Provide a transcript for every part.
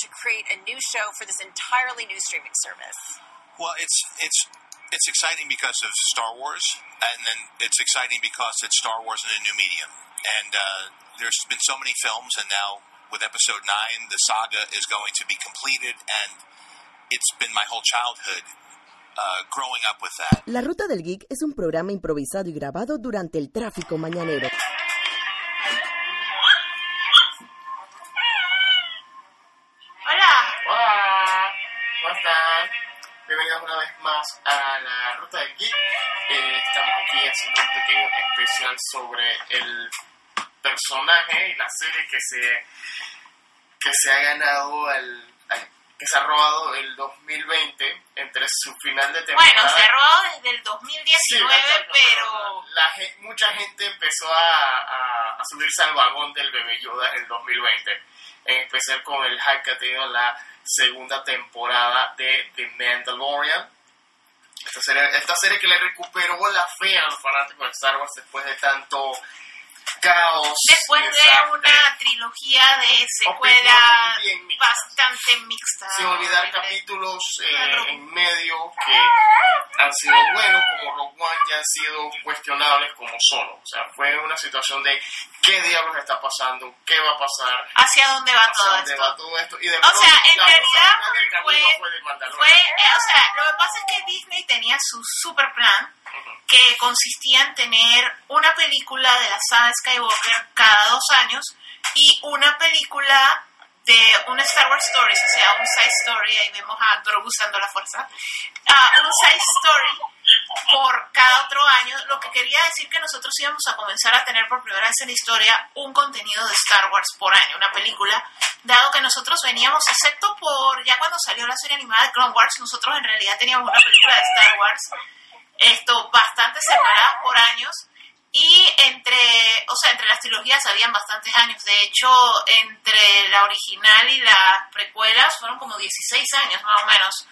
to create a new show for this entirely new streaming service? Well, it's it's it's exciting because of Star Wars, and then it's exciting because it's Star Wars in a new medium. And uh, there's been so many films, and now with Episode Nine, the saga is going to be completed, and it's been my whole childhood uh, growing up with that. La Ruta del Geek es un programa improvisado y grabado durante el tráfico mañanero. A la Ruta del Geek. Eh, estamos aquí haciendo un pequeño especial sobre el personaje y la serie que se que se ha ganado ay, que se ha robado el 2020 entre su final de temporada. Bueno, se ha robado desde el Sí, 2019, exacto, pero la gen- mucha gente empezó a, a- a subirse al vagón del bebé Yoda en el 2020, en especial con el hype que ha tenido la segunda temporada de The Mandalorian. Esta serie, esta serie que le recuperó la fe a los fanáticos de Star Wars después de tanto caos. después de una trilogía de secuela bastante mixta. sin olvidar capítulos eh, en medio que han sido buenos como Rogue One y han sido cuestionables como solo. O sea, fue una situación de qué diablos está pasando, qué va a pasar, ¿Hacia dónde va hacia todo dónde esto? va todo esto. Y de O sea, pronto, en la realidad fue- fue. Fue, eh, o sea, lo que pasa es que Disney tenía su super plan. Que consistía en tener una película de la saga Skywalker cada dos años y una película de una Star Wars Story, o sea, un side story, ahí vemos a Grogu usando la fuerza, ah, un side story por cada otro año, lo que quería decir que nosotros íbamos a comenzar a tener por primera vez en la historia un contenido de Star Wars por año, una película, dado que nosotros veníamos, excepto por ya cuando salió la serie animada de Clone Wars, nosotros en realidad teníamos una película de Star Wars esto bastante separadas por años y entre, o sea, entre las trilogías habían bastantes años. De hecho, entre la original y las precuelas fueron como 16 años más o menos.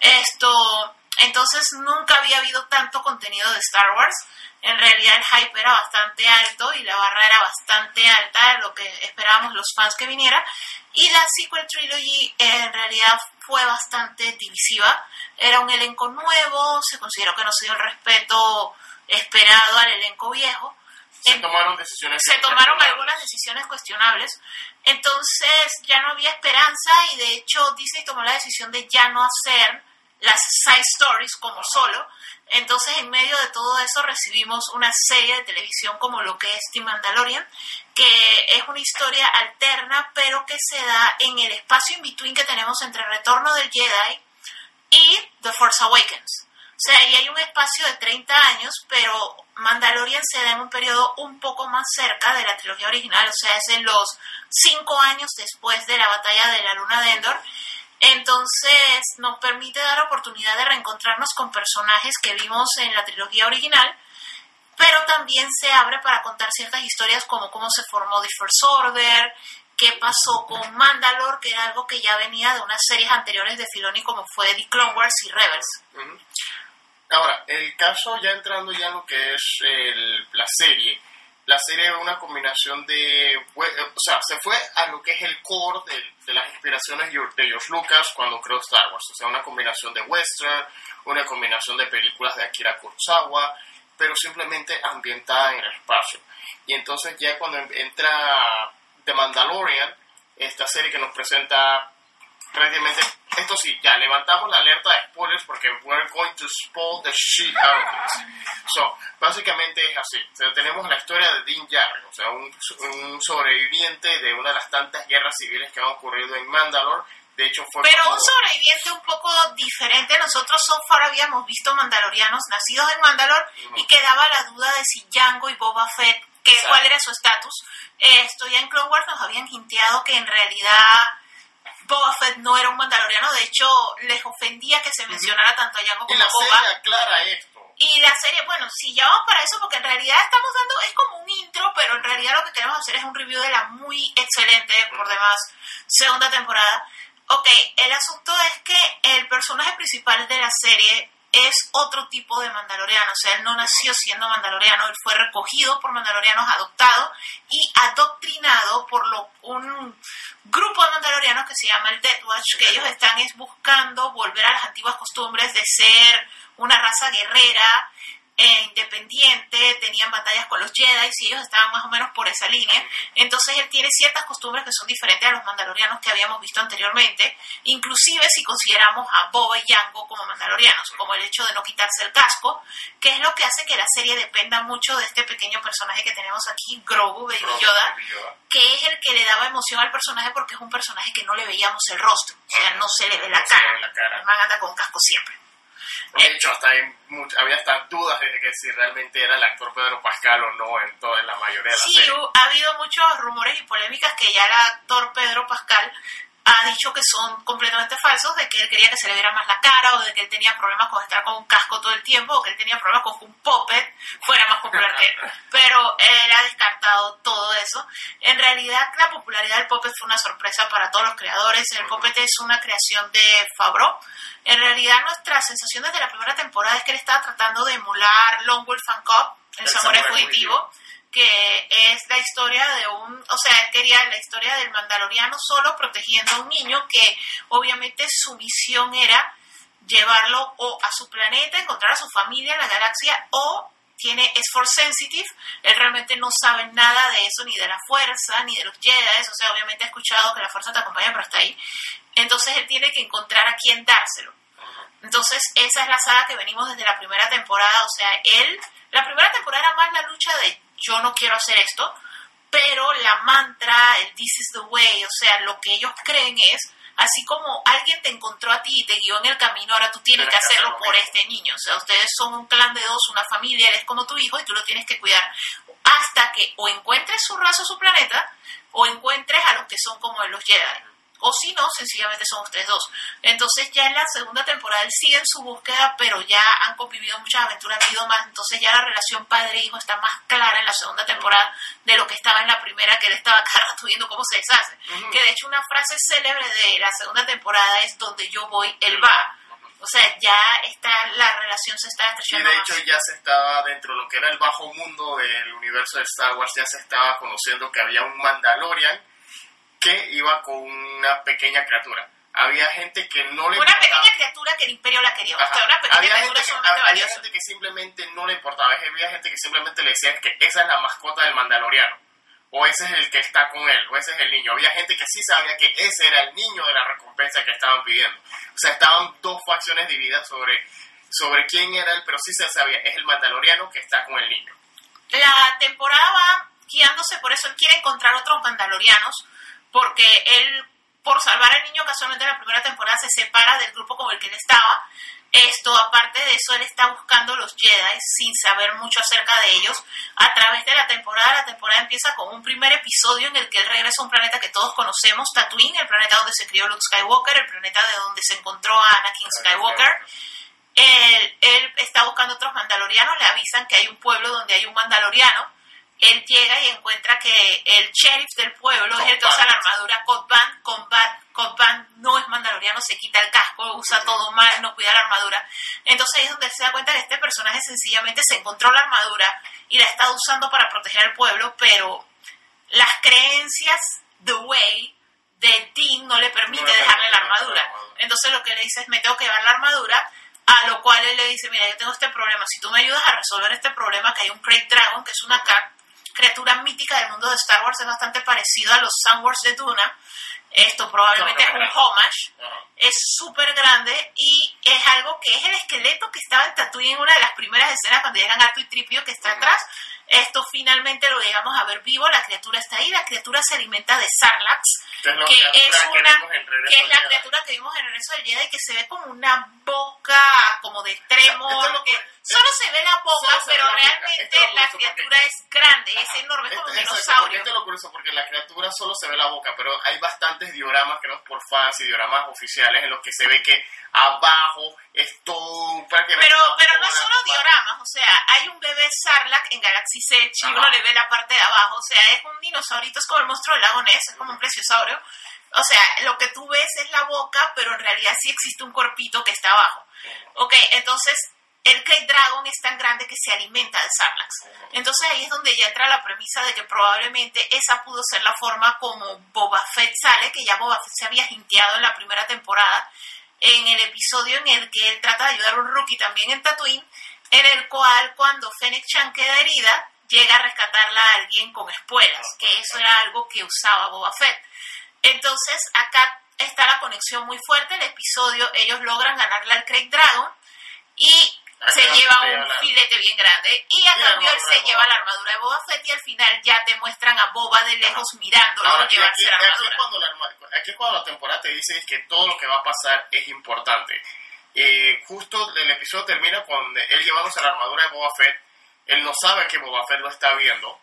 Esto, entonces nunca había habido tanto contenido de Star Wars. En realidad el hype era bastante alto y la barra era bastante alta, lo que esperábamos los fans que viniera. Y la sequel trilogy en realidad fue bastante divisiva. Era un elenco nuevo, se consideró que no se dio el respeto esperado al elenco viejo. Se En- tomaron decisiones. se tomaron algunas decisiones cuestionables. Entonces ya no había esperanza y de hecho Disney tomó la decisión de ya no hacer las side stories como solo. Entonces en medio de todo eso recibimos una serie de televisión como lo que es The Mandalorian, que es una historia alterna pero que se da en el espacio in between que tenemos entre Retorno del Jedi y The Force Awakens. O sea, ahí hay un espacio de 30 años, pero Mandalorian se da en un periodo un poco más cerca de la trilogía original, o sea, es en los 5 años después de la batalla de la luna de Endor. Entonces nos permite dar oportunidad de reencontrarnos con personajes que vimos en la trilogía original, pero también se abre para contar ciertas historias como cómo se formó The First Order, qué pasó con Mandalore, que era algo que ya venía de unas series anteriores de Filoni como fue The Clone Wars y Rebels. Ahora, el caso ya entrando ya en lo que es la serie, la serie es una combinación de, eh, o sea, se fue a lo que es el core de, de las inspiraciones de George Lucas cuando creó Star Wars, o sea, una combinación de western, una combinación de películas de Akira Kurosawa, pero simplemente ambientada en el espacio. Y entonces ya cuando entra The Mandalorian, esta serie que nos presenta prácticamente, esto sí, ya levantamos la alerta de spoilers porque we're going to spoil the shit out of this. So, básicamente es así. O sea, tenemos la historia de Dean Jarrett, o sea, un, un sobreviviente de una de las tantas guerras civiles que han ocurrido en Mandalore. De hecho, fue Pero como- un sobreviviente un poco diferente. Nosotros so far habíamos visto mandalorianos nacidos en Mandalor y quedaba la duda de si Django y Boba Fett, que, Exacto. cuál era su estatus. Esto ya en Clone Wars nos habían hinteado que en realidad Boba Fett no era un mandaloriano. De hecho, les ofendía que se mencionara tanto a Django Y como a Boba. serie aclara esto. Y la serie, bueno, si ya vamos para eso, porque en realidad estamos dando, es como un intro, pero en realidad lo que queremos hacer es un review de la muy excelente, por demás, segunda temporada. Ok, el asunto es que el personaje principal de la serie es otro tipo de mandaloriano, o sea, él no nació siendo mandaloriano, él fue recogido por mandalorianos, adoptado y adoctrinado por lo, un grupo de mandalorianos que se llama el Death Watch, que ellos están es buscando volver a las antiguas costumbres de ser una raza guerrera, eh, independiente, tenían batallas con los Jedi y ellos estaban más o menos por esa línea. Entonces él tiene ciertas costumbres que son diferentes a los mandalorianos que habíamos visto anteriormente, inclusive si consideramos a Boba y Jango como mandalorianos, como el hecho de no quitarse el casco, que es lo que hace que la serie dependa mucho de este pequeño personaje que tenemos aquí, Grogu, Baby Yoda, que es el que le daba emoción al personaje porque es un personaje que no le veíamos el rostro, o sea, no se le ve la cara. la cara. Con casco siempre. De hecho, hasta hay much- había hasta dudas de que si realmente era el actor Pedro Pascal o no en toda en la mayoría de la Sí, ha habido muchos rumores y polémicas que ya el actor Pedro Pascal ha dicho que son completamente falsos, de que él quería que se le viera más la cara o de que él tenía problemas con estar con un casco todo el tiempo o que él tenía problemas con que un puppet fuera más popular que él. Pero él ha descartado todo eso. En realidad, la popularidad del puppet fue una sorpresa para todos los creadores. El puppet es una creación de Favreau. En realidad, nuestra sensación desde la primera temporada es que él estaba tratando de emular Long Wolf and Cub, el, El samurái samurái fugitivo que es la historia de un, o sea, él quería la historia del mandaloriano solo protegiendo a un niño que obviamente su misión era llevarlo o a su planeta, encontrar a su familia en la galaxia o tiene es force sensitive, él realmente no sabe nada de eso, ni de la fuerza, ni de los Jedi, o sea, obviamente ha escuchado que la fuerza te acompaña, pero hasta ahí. Entonces él tiene que encontrar a quién dárselo. Entonces, esa es la saga que venimos desde la primera temporada. O sea, él, la primera temporada era más la lucha de yo no quiero hacer esto, pero la mantra, el this is the way, o sea, lo que ellos creen es, así como alguien te encontró a ti y te guió en el camino, ahora tú tienes que hacerlo por este niño. O sea, ustedes son un clan de dos, una familia, él es como tu hijo y tú lo tienes que cuidar hasta que o encuentres su raza o su planeta o encuentres a los que son como los Jedi. O si no, sencillamente son ustedes dos. Entonces ya en la segunda temporada él sigue en su búsqueda, pero ya han convivido muchas aventuras, han ido más. Entonces ya la relación padre-hijo está más clara en la segunda temporada de lo que estaba en la primera, que él estaba cada rato viendo cómo se deshace. Que de hecho una frase célebre de la segunda temporada es donde yo voy, él va. O sea, ya está, la relación se está Y estrechando de más. hecho ya se estaba dentro de lo que era el bajo mundo del universo de Star Wars, ya se estaba conociendo que había un Mandalorian que iba con una pequeña criatura. Había gente que no le Una importaba- pequeña criatura que el imperio la quería. Ajá. O sea, una pequeña había, criatura gente que, había gente que simplemente no le importaba, había gente que simplemente le decía que esa es la mascota del Mandaloriano, o ese es el que está con él, o ese es el niño. Había gente que sí sabía que ese era el niño de la recompensa que estaban pidiendo. O sea, estaban dos facciones divididas sobre, sobre quién era él, pero sí se sabía, es el Mandaloriano que está con el niño. la temporada va guiándose por eso. Él quiere encontrar otros mandalorianos porque él, por salvar al niño, casualmente en la primera temporada se separa del grupo con el que él estaba. Esto, aparte de eso, él está buscando los Jedi sin saber mucho acerca de ellos. A través de la temporada, la temporada empieza con un primer episodio en el que él regresa a un planeta que todos conocemos, Tatooine, el planeta donde se crió Luke Skywalker, el planeta de donde se encontró a Anakin Skywalker. Él, él está buscando otros mandalorianos, le avisan que hay un pueblo donde hay un mandaloriano. Él llega y encuentra que el sheriff del pueblo es el que usa la armadura Cod Band no es mandaloriano, se quita el casco, usa todo mal, no cuida la armadura. Entonces ahí es donde él se da cuenta que este personaje sencillamente se encontró la armadura y la está usando para proteger al pueblo, pero las creencias, the way, de Dean no le permite No dejarle la armadura. la armadura. Entonces lo que le dice es, me tengo que llevar la armadura, a lo cual él le dice, mira, yo tengo este problema, si tú me ayudas a resolver este problema, que hay un Great Dragon, que es una ca- criatura mítica del mundo de Star Wars, es bastante parecido a los Sandwars de Duna, esto probablemente No, es no, un homage, es súper grande y es algo que es el esqueleto que estaba en Tatooine en una de las primeras escenas cuando llegan Artu y Tripio que está atrás. Esto finalmente lo llegamos a ver vivo, la criatura está ahí, la criatura se alimenta de Sarlax, Que es, que una que es la criatura que vimos en Regreso del Jedi que se ve como una boca como de lo que- que solo se ve la boca pero la realmente la curioso criatura es grande es enorme es como un dinosaurio esto es lo curioso, porque la criatura solo se ve la boca, pero hay bastantes dioramas, que no es por fans y dioramas oficiales, en los que se ve que abajo es todo prácticamente... Pero, pero no es solo dioramas, o sea, hay un bebé Sarlacc en Galaxy Edge y uno le ve la parte de abajo, o sea, es un dinosaurito, es como el monstruo del lago Ness, es como un plesiosaurio. O sea, lo que tú ves es la boca, pero en realidad sí existe un cuerpito que está abajo. Ok, entonces el Krayt Dragon es tan grande que se alimenta de Sarlacc. Entonces ahí es donde ya entra la premisa de que probablemente esa pudo ser la forma como Boba Fett sale, que ya Boba Fett se había jinteado en la primera temporada, en el episodio en el que él trata de ayudar a un rookie también en Tatooine, en el cual cuando Fennec Chan queda herida, llega a rescatarla a alguien con espuelas, que eso era algo que usaba Boba Fett. Entonces acá está la conexión muy fuerte, el episodio, ellos logran ganarle al Craig Dragon y se lleva un filete bien grande y a cambio él se lleva la armadura de Boba Fett y al final ya te muestran a Boba de lejos mirándolo Ahora, llevarse aquí, la aquí armadura. es cuando la, arma- aquí es cuando la temporada te dice que todo lo que va a pasar es importante. Eh, justo el episodio termina con él llevándose la armadura de Boba Fett. Él no sabe que Boba Fett lo está viendo.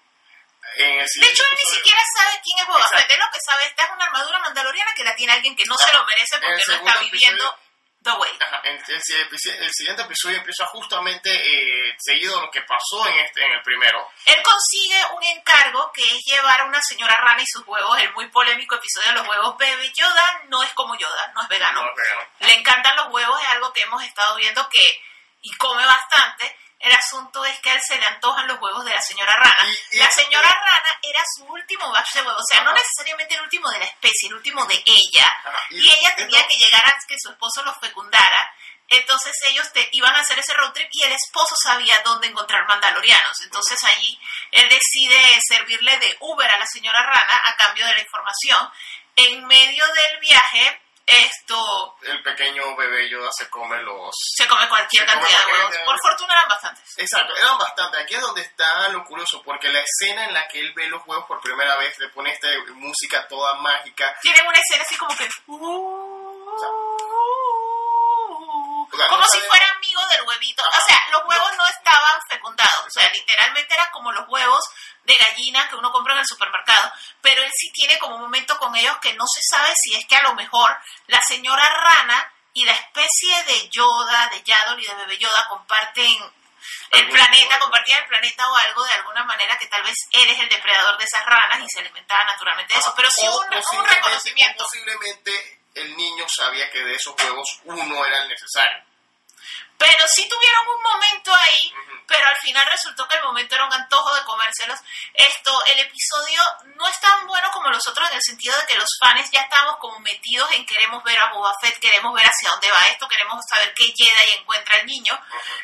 En el De hecho, él ni siquiera sabe quién es Boba. Fett. Él lo que sabe esta es una armadura mandaloriana que la tiene alguien que no se lo merece porque no está viviendo the way. Ajá, el, el siguiente episodio empieza justamente eh, seguido de lo que pasó en este en el primero. Él consigue un encargo que es llevar a una señora rana y sus huevos. El muy polémico episodio de los huevos Baby Yoda no es como Yoda, no es vegano. No, pero- Le encantan los huevos, es algo que hemos estado viendo que y come bastante. El asunto es que a él se le antojan los huevos de la señora rana. Y- y- la señora rana era su último batch de huevos, o sea, no necesariamente el último de la especie, el último de ella. Y- ella tenía esto- que llegar antes que su esposo los fecundara. Entonces ellos te, iban a hacer ese road trip y el esposo sabía dónde encontrar mandalorianos. Entonces allí él decide servirle de Uber a la señora Rana a cambio de la información. En medio del viaje, esto el pequeño bebé Yoda se come los... se come cualquier Se come cantidad de huevos. Por fortuna eran bastantes. Exacto, eran bastante. Aquí es donde está lo curioso, porque la escena en la que él ve los huevos por primera vez le pone esta música toda mágica. Tienen una escena así como que... O sea, como no si sabe- fuera amigo del huevito. O sea, los huevos no estaban fecundados. O sea, literalmente eran como los huevos de gallina que uno compra en el supermercado. Él sí tiene como un momento con ellos que no se sabe si es que a lo mejor la señora rana y la especie de Yoda, de Yaddle y de bebé Yoda comparten el planeta, compartían el planeta o algo de alguna manera que tal vez eres el depredador de esas ranas y se alimentaba naturalmente de eso. Pero sí O un, reconocimiento. Posiblemente el niño sabía que de esos huevos uno era el necesario. Pero sí tuvieron un momento ahí, pero al final resultó que el momento era un antojo de comérselos. Esto, el episodio no es tan bueno como los otros en el sentido de que los fans ya estamos como metidos en queremos ver a Boba Fett, queremos ver hacia dónde va esto, queremos saber qué llega y encuentra el niño.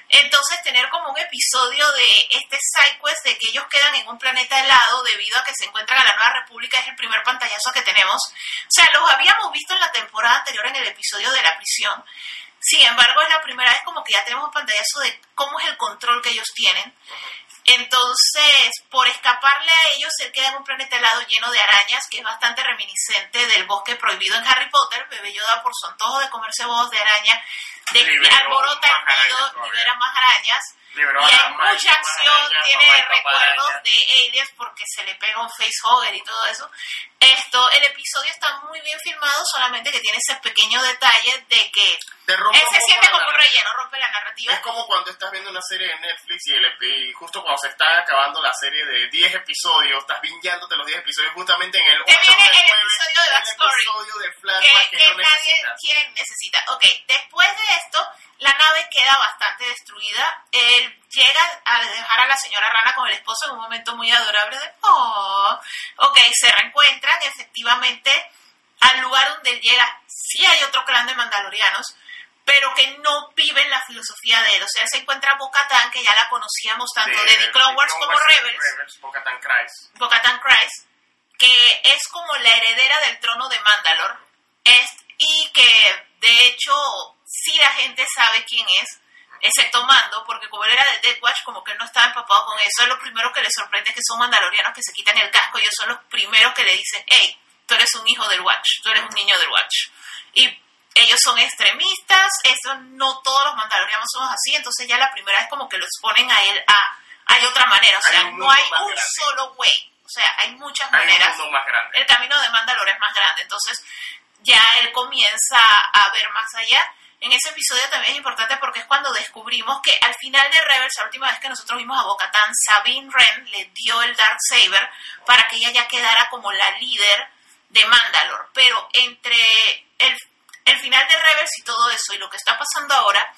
Entonces tener como un episodio de este side quest de que ellos quedan en un planeta helado debido a que se encuentran a la Nueva República es el primer pantallazo que tenemos. O sea, los habíamos visto en la temporada anterior en el episodio de la prisión. Sin embargo, es la primera vez como que ya tenemos un pantallazo de cómo es el control que ellos tienen. Entonces, por escaparle a ellos, él queda en un planeta helado lleno de arañas, que es bastante reminiscente del bosque prohibido en Harry Potter. Bebé Yoda, por su antojo de comerse bobos de araña, de, Liberó alborota el nido, libera más arañas. Y hay mucha acción, tiene recuerdos de aliens porque se le pega un facehugger y todo eso. Esto, el episodio está muy bien filmado, solamente que tiene ese pequeño detalle de que él se siente como un relleno, rompe la narrativa. Es como cuando estás viendo una serie de Netflix y, el y justo cuando se está acabando la serie de 10 episodios, estás bingeándote los 10 episodios justamente en el Te 8 viene el episodio de de que, flashback que, que no nadie necesitas. quiere, necesita. Ok, después de esto, la nave queda bastante destruida. Él llega a dejar a la señora Rana con el esposo en un momento muy adorable de, oh, ok, se reencuentran efectivamente al lugar donde él llega. Sí hay otro clan de mandalorianos, pero que no viven la filosofía de él. O sea, él se encuentra a Bo-Katan, que ya la conocíamos tanto de, The Clone Wars como y Rebels. Bo-Katan Kryze. Bo-Katan Kryze, que es como la heredera del trono de Mandalor, es, y que de hecho sí la gente sabe quién es, excepto Mando, porque como él era de Death Watch, como que él no estaba empapado con eso, es lo primero que le sorprende que son mandalorianos que se quitan el casco ellos son los primeros que le dicen, hey, tú eres un hijo del Watch, tú eres un niño del Watch. Y ellos son extremistas, eso no todos los mandalorianos somos así, entonces ya la primera vez como que lo exponen a él a hay otra manera, o Hay sea, un no hay un grande. solo way, o sea, hay muchas Hay maneras. más grande. El camino de Mandalore es más grande, entonces ya él comienza a ver más allá. En ese episodio también es importante porque es cuando descubrimos que al final de Rebels, la última vez que nosotros vimos a Bo-Katan, Sabine Wren le dio el Darksaber para que ella ya quedara como la líder de Mandalore. Pero entre el, el final de Rebels y todo eso y lo que está pasando ahora,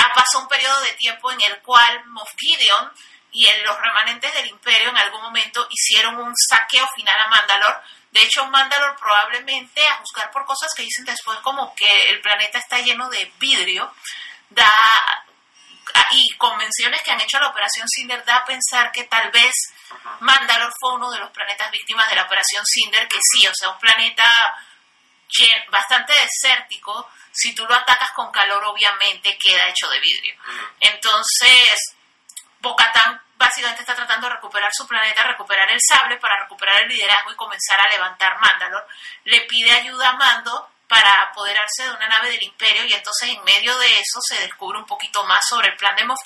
ha pasado un periodo de tiempo en el cual Moff Gideon y en los remanentes del imperio en algún momento hicieron un saqueo final a Mandalor. De hecho, Mandalor probablemente, a juzgar por cosas que dicen después como que el planeta está lleno de vidrio, da y convenciones que han hecho la Operación Cinder da a pensar que tal vez Mandalor fue uno de los planetas víctimas de la Operación Cinder, que sí, o sea, un planeta bastante desértico, si tú lo atacas con calor, obviamente queda hecho de vidrio. Entonces, Bocatán básicamente está tratando de recuperar su planeta, recuperar el sable para recuperar el liderazgo y comenzar a levantar Mandalor. Le pide ayuda a Mando para apoderarse de una nave del imperio y entonces en medio de eso se descubre un poquito más sobre el plan de Moff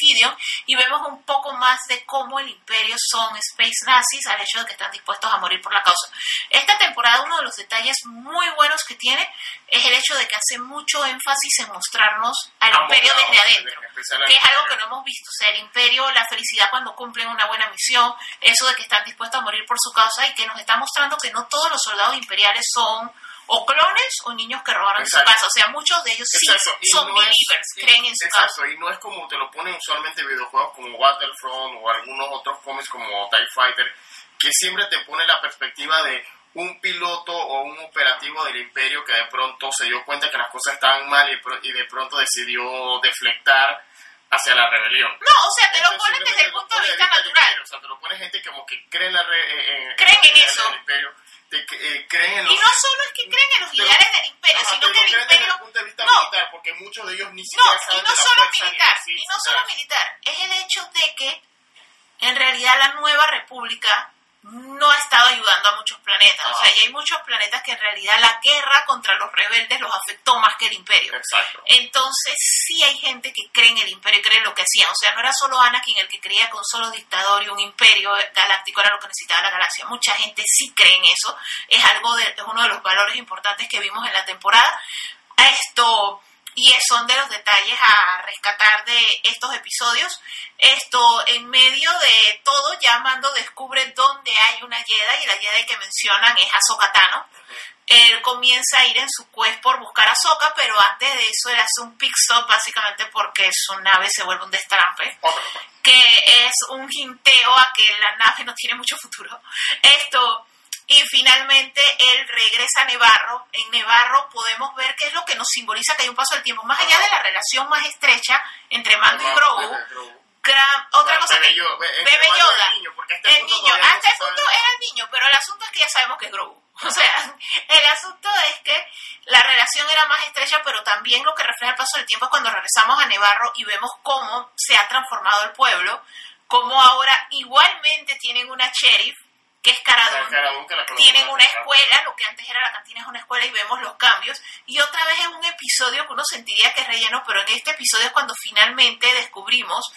y vemos un poco más de cómo el imperio son space nazis al hecho de que están dispuestos a morir por la causa. Esta temporada uno de los detalles muy buenos que tiene es el hecho de que hace mucho énfasis en mostrarnos al imperio desde adentro, que es algo que no hemos visto, o sea, el imperio, la felicidad cuando cumplen una buena misión, eso de que están dispuestos a morir por su causa y que nos está mostrando que no todos los soldados imperiales son o clones o niños que robaron su casa. O sea, muchos de ellos sí son no believers, creen en su Exacto, y no es como te lo ponen usualmente videojuegos como Battlefront o algunos otros cómics como TIE Fighter, que siempre te pone la perspectiva de un piloto o un operativo del imperio que de pronto se dio cuenta que las cosas estaban mal y de pronto decidió deflectar hacia la rebelión. No, o sea, te lo ponen desde el punto de vista natural. o sea, te lo pone gente como que cree en la re, creen en, eso. imperio eh, creen en los, y no solo es que creen en los ideales del imperio, sino que el imperio... Desde el punto de vista no, militar, porque muchos de ellos ni siquiera no, y no solo militar, y no solo militar, es el hecho de que en realidad la nueva república no ha estado ayudando a muchos planetas. O sea, y hay muchos planetas que en realidad la guerra contra los rebeldes los afectó más que el imperio. Exacto. Entonces, sí hay gente que cree en el imperio y cree en lo que hacían. O sea, no era solo Anakin el que creía que un solo dictador y un imperio galáctico era lo que necesitaba la galaxia. Mucha gente sí cree en eso. Es algo de, es uno de los valores importantes que vimos en la temporada. Esto y son de los detalles a rescatar de estos episodios. Esto, en medio de todo, ya Mando descubre dónde hay una Jedi, y la Jedi que mencionan es Ahsoka Tano. Él comienza a ir en su quest por buscar a Ahsoka, pero antes de eso él hace un pick stop básicamente porque su nave se vuelve un destrampe, que es un hinteo a que la nave no tiene mucho futuro. Esto y finalmente él regresa a Nevarro. En Nevarro podemos ver qué es lo que nos simboliza que hay un paso del tiempo. Más allá de la relación más estrecha entre Mando y Grogu, otra cosa Bebe Yoda, el niño, este el niño. hasta el punto era el niño, pero el asunto es que ya sabemos que es Grogu. O sea, el asunto es que la relación era más estrecha, pero también lo que refleja el paso del tiempo es cuando regresamos a Nevarro y vemos cómo se ha transformado el pueblo, cómo ahora igualmente tienen una sheriff que es Caradón, tienen una escuela, lo que antes era la cantina es una escuela y vemos los cambios. Y otra vez es un episodio que uno sentiría que es relleno, pero en este episodio es cuando finalmente descubrimos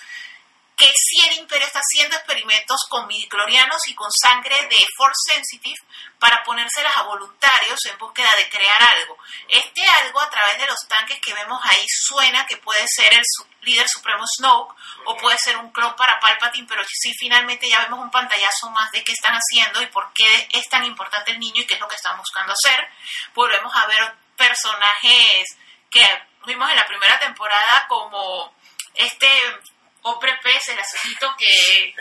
que el imperio está haciendo experimentos con midiclorianos y con sangre de Force Sensitive para ponérselas a voluntarios en búsqueda de crear algo. Este algo a través de los tanques que vemos ahí suena que puede ser el líder supremo Snoke o puede ser un clon para Palpatine, pero sí finalmente ya vemos un pantallazo más de qué están haciendo y por qué es tan importante el niño y qué es lo que están buscando hacer. Volvemos a ver personajes que vimos en la primera temporada como este Opre Pez, el asunto que,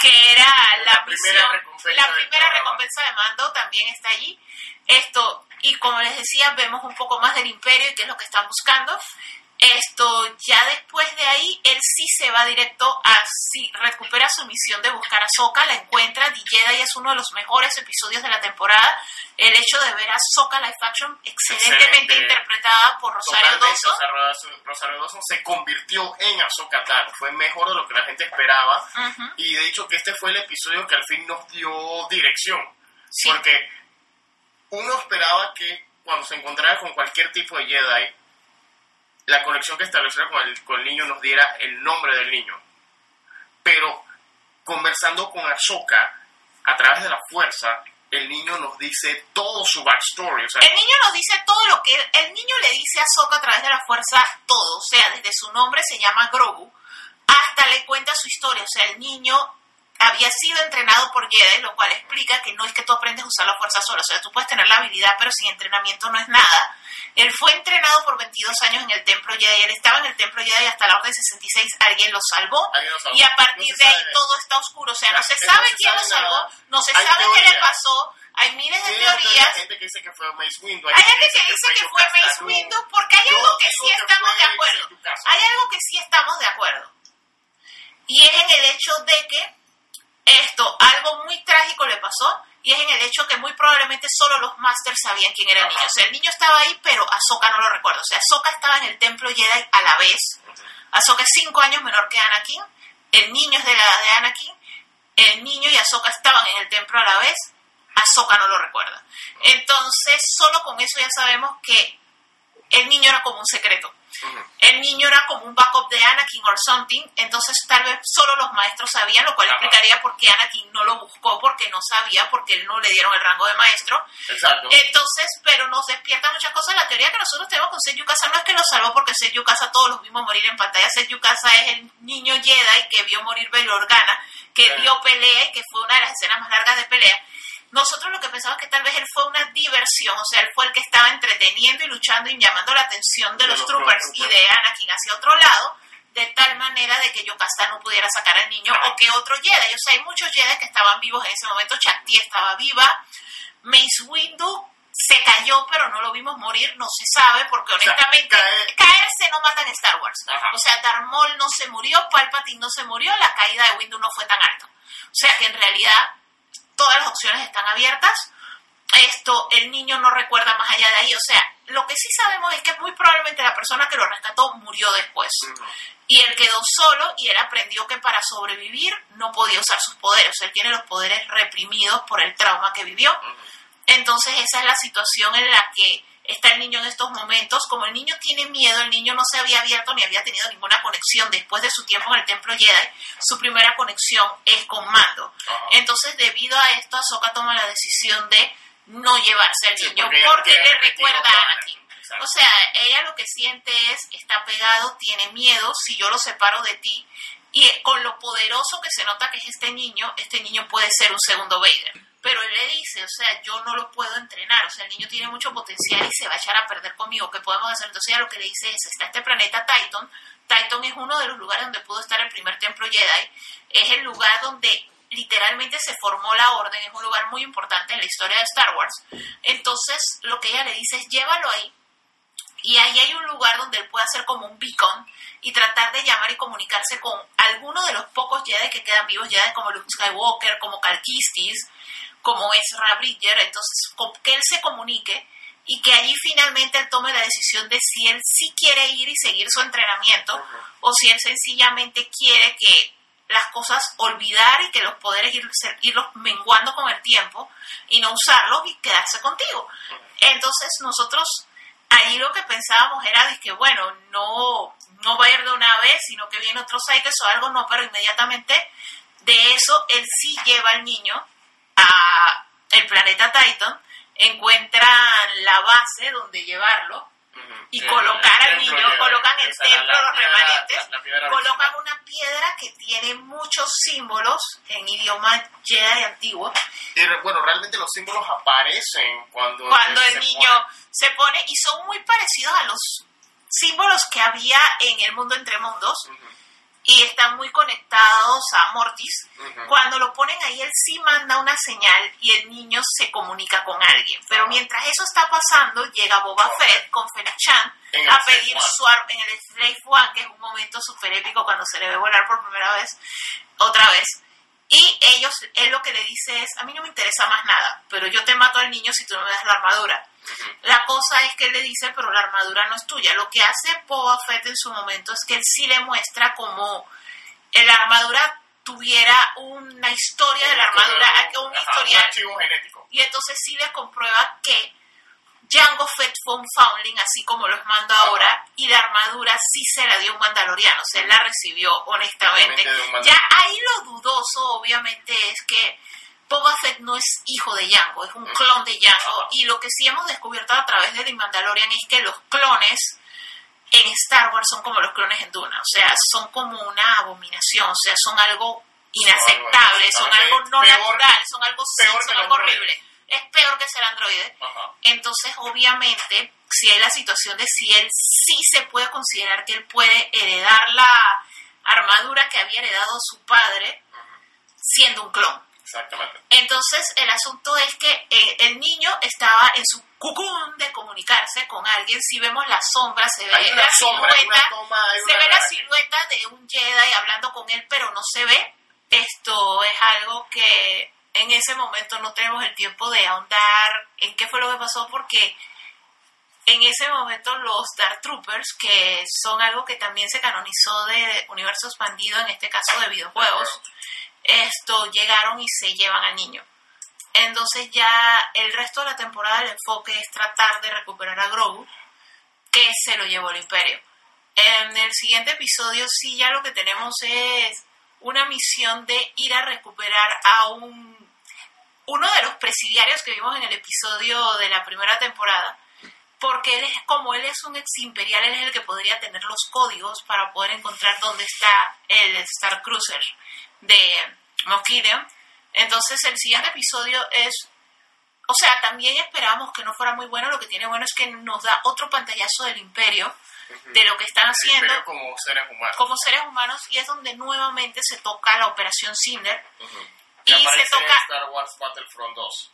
que era la, misión, la primera recompensa de mando, también está allí. Esto, y como les decía, vemos un poco más del imperio y qué es lo que están buscando. Esto, ya después de ahí, él sí se va directo a, sí, recupera su misión de buscar a Soka, la encuentra, y es uno de los mejores episodios de la temporada. El hecho de ver a Soka Life Action excelentemente interpretada por Rosario Dawson. Rosario Dawson se convirtió en Ahsoka Tano, fue mejor de lo que la gente esperaba, y de hecho que este fue el episodio que al fin nos dio dirección, porque uno esperaba que cuando se encontrara con cualquier tipo de Jedi, la conexión que estableció con el, con el niño nos diera el nombre del niño. Pero conversando con Ahsoka a través de la fuerza, el niño nos dice todo su backstory. el niño nos dice todo lo que... El niño le dice a Ahsoka a través de la fuerza todo. O sea, desde su nombre se llama Grogu, hasta le cuenta su historia. O sea, el niño había sido entrenado por Jedi, lo cual explica que no es que tú aprendes a usar la fuerza sola, o sea, tú puedes tener la habilidad, pero sin entrenamiento no es nada. Él fue entrenado por 22 años en el Templo Jedi. Él estaba en el Templo Jedi hasta la Orden 66. Alguien lo salvó. Alguien lo salvó. Y a partir No se de ahí todo está oscuro. O sea, no se No sabe se quién lo sabe salvó. nada. No se Hay sabe qué le pasó. Hay miles de Sí, teorías. Hay gente que dice que fue Mace Windu. Hay gente que dice que fue Mace Yukasa Windu Tano. porque hay algo que sí que estamos de acuerdo. Hay algo que sí estamos de acuerdo. Y es en el hecho de que esto, algo muy trágico le pasó, y es en el hecho que muy probablemente solo los Masters sabían quién era el niño. O sea, el niño estaba ahí, pero Ahsoka no lo recuerda. O sea, Ahsoka estaba en el templo Jedi a la vez. Ahsoka es cinco años menor que Anakin. El niño es de la edad de Anakin. El niño y Ahsoka estaban en el templo a la vez. Ahsoka no lo recuerda. Entonces, solo con eso ya sabemos que el niño era como un secreto. El niño era como un backup de Anakin or something, entonces tal vez solo los maestros sabían, lo cual Ajá. explicaría por qué Anakin no lo buscó, porque no sabía, porque él no le dieron el rango de maestro. Exacto. Entonces, pero nos despierta muchas cosas. La teoría que nosotros tenemos con Seth Yukasa no es que lo salvó porque Seth Yukasa todos los vimos morir en pantalla. Seth Yukasa es el niño Jedi que vio morir Bail Organa, que Sí. dio pelea y que fue una de las escenas más largas de pelea. Nosotros lo que pensamos es que tal vez él fue una diversión, o sea, él fue el que estaba entreteniendo y luchando y llamando la atención de, De los, los troopers y de Anakin hacia otro lado, de tal manera de que Yokasta no pudiera sacar al niño o que otro Jedi. O sea, hay muchos Jedi que estaban vivos en ese momento. Chakti estaba viva. Mace Windu se cayó, pero no lo vimos morir, no se sabe, porque sea, honestamente caer- caerse no mata en Star Wars. Ajá. O sea, Darth Maul no se murió, Palpatine no se murió, la caída de Windu no fue tan alta. O sea que en realidad todas las opciones están abiertas. Esto, el niño no recuerda más allá de ahí. O sea, lo que sí sabemos es que muy probablemente la persona que lo rescató murió después. Y él quedó solo y él aprendió que para sobrevivir no podía usar sus poderes. Él tiene los poderes reprimidos por el trauma que vivió. Entonces esa es la situación en la que está el niño en estos momentos. Como el niño tiene miedo, el niño no se había abierto ni había tenido ninguna conexión después de su tiempo en el templo Jedi. Su primera conexión es con Mando. Entonces debido a esto, Ahsoka toma la decisión de no llevarse al Sí, niño porque le recuerda a. Exacto. O sea, ella lo que siente es, está pegado, tiene miedo, si yo lo separo de ti, y con lo poderoso que se nota que es este niño, este niño puede ser un segundo Vader. Pero él le dice, o sea, yo no lo puedo entrenar, o sea, el niño tiene mucho potencial y se va a echar a perder conmigo, ¿qué podemos hacer? Entonces ella lo que le dice es, está este planeta Titan, Titan es uno de los lugares donde pudo estar el primer templo Jedi, es el lugar donde literalmente se formó la orden, es un lugar muy importante en la historia de Star Wars. Entonces lo que ella le dice es, llévalo ahí, y ahí hay un lugar donde él puede hacer como un beacon y tratar de llamar y comunicarse con alguno de los pocos Jedi que quedan vivos, Jedi como Luke Skywalker, como Cal Kestis, como Ezra Bridger, entonces que él se comunique y que allí finalmente él tome la decisión de si él sí quiere ir y seguir su entrenamiento o si él sencillamente quiere que las cosas olvidar y que los poderes ir- irlos menguando con el tiempo y no usarlos y quedarse contigo. Entonces nosotros ahí lo que pensábamos era de que bueno, no, no va a ir de una vez, sino que viene otro site o algo, no, pero inmediatamente de eso él sí lleva al niño a el planeta Titan, encuentran la base donde llevarlo y Sí, colocar el al niño, Jedi. colocan el templo, la los remanentes, la- la colocan una piedra que tiene muchos símbolos en idioma Jedi antiguo. Y bueno, realmente los símbolos aparecen cuando, Cuando el se niño se pone, y son muy parecidos a los símbolos que había en el mundo entre mundos, y están muy conectados a Mortis. Cuando lo ponen ahí, él sí manda una señal y el niño se comunica con alguien. Pero mientras eso está pasando, llega Boba Fett con Fennec Chan a pedir su arma en el Slave One, que es un momento súper épico cuando se le ve volar por primera vez, otra vez. Y ellos, él lo que le dice es, a mí no me interesa más nada, pero yo te mato al niño si tú no me das la armadura. La cosa es que él le dice, pero la armadura no es tuya. Lo que hace Boba Fett en su momento es que él sí le muestra como la armadura tuviera una historia de la armadura, un Ajá, historial. Un archivo genético. Y entonces sí le comprueba que Jango Fett fue un foundling, así como los mando ahora, y la armadura sí se la dio un mandaloriano, o sea, él la recibió honestamente. Ya ahí lo dudoso, obviamente, es que Boba Fett no es hijo de Jango, es un clon de Jango, y lo que sí hemos descubierto a través de The Mandalorian es que los clones en Star Wars son como los clones en Duna, o sea, son como una abominación, o sea, son algo inaceptable, son algo no peor- natural, son algo peor que son algo horrible. es peor que ser androide. Ajá. Entonces, obviamente, si hay la situación de si él sí se puede considerar que él puede heredar la armadura que había heredado su padre siendo un clon. Exactamente. Entonces, el asunto es que eh, el niño estaba en su cucún de comunicarse con alguien. Si vemos la sombra, se ve Hay la sombra, silueta, toma, se ve la silueta de un Jedi hablando con él, pero no se ve. Esto es algo que en ese momento no tenemos el tiempo de ahondar en qué fue lo que pasó, porque en ese momento los Dark Troopers, que son algo que también se canonizó de universo expandido, en este caso de videojuegos, esto llegaron y se llevan al niño. Entonces ya el resto de la temporada el enfoque es tratar de recuperar a Grogu, que se lo llevó el imperio. En el siguiente episodio sí ya lo que tenemos es una misión de ir a recuperar a un uno de los presidiarios que vimos en el episodio de la primera temporada, porque él es como él es un ex imperial, él es el que podría tener los códigos para poder encontrar dónde está el Star Cruiser de Moff Gideon. Entonces el siguiente episodio es o sea, también esperábamos que no fuera muy bueno. Lo que tiene bueno es que nos da otro pantallazo del imperio, de lo que están El haciendo imperio como seres humanos. como seres humanos, y es donde nuevamente se toca la Operación Cinder. Ujú. y Que se toca- Star Wars Battlefront 2.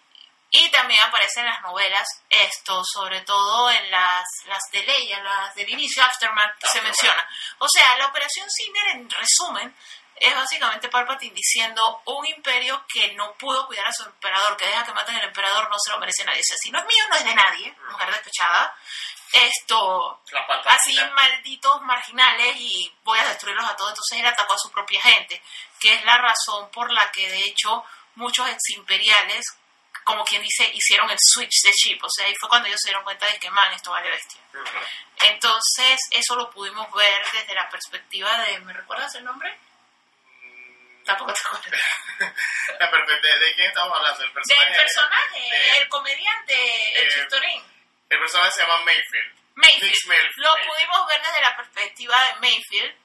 Y también aparecen las novelas, esto, sobre todo en las, las de Leia, las del inicio, Aftermath, se Aftermath. menciona. O sea, la Operación Cinder, en resumen, es básicamente Palpatine diciendo un imperio que no pudo cuidar a su emperador, que deja que maten al emperador, no se lo merece nadie. O sea, si no es mío, no es de nadie, mujer despechada. Esto, así malditos marginales y voy a destruirlos a todos. Entonces él atacó a su propia gente, que es la razón por la que de hecho muchos eximperiales, como quien dice, hicieron el switch de chip. O sea, ahí fue cuando ellos se dieron cuenta de que, man, esto vale bestia. Ujú. Entonces eso lo pudimos ver desde la perspectiva de, ¿me recuerdas el nombre? Tampoco te perfecto. ¿De, de quién estamos hablando? El personaje. Del personaje, de- el comediante, el Eh, chistorín. El personaje se llama Mayfield. Mayfield. Mayfield. Lo pudimos ver desde la perspectiva de Mayfield.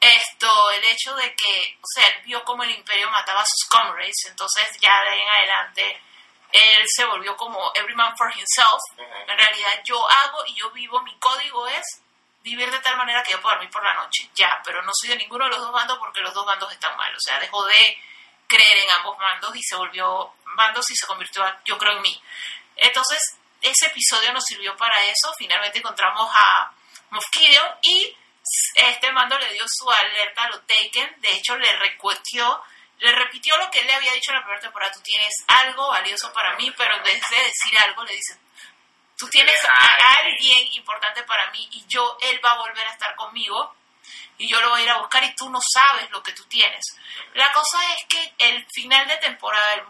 Esto, el hecho de que, o sea, él vio como el imperio mataba a sus comrades, entonces ya de ahí en adelante él se volvió como every man for himself. Ujú. En realidad yo hago y yo vivo, mi código es vivir de tal manera que yo pueda dormir por la noche. Ya, pero no soy de ninguno de los dos bandos porque los dos bandos están mal. O sea, dejó de creer en ambos bandos y se volvió bandos y se convirtió, a- yo creo, en mí. Entonces, ese episodio nos sirvió para eso. Finalmente encontramos a Moff Gideon y este mando le dio su alerta a lo Taken. De hecho, le recuestió, le repitió lo que él le había dicho en la primera temporada. Tú tienes algo valioso para mí, pero en vez de decir algo, le dice, tú tienes a alguien importante para mí y yo, él va a volver a estar conmigo y yo lo voy a ir a buscar y tú no sabes lo que tú tienes. La cosa es que el final de temporada, el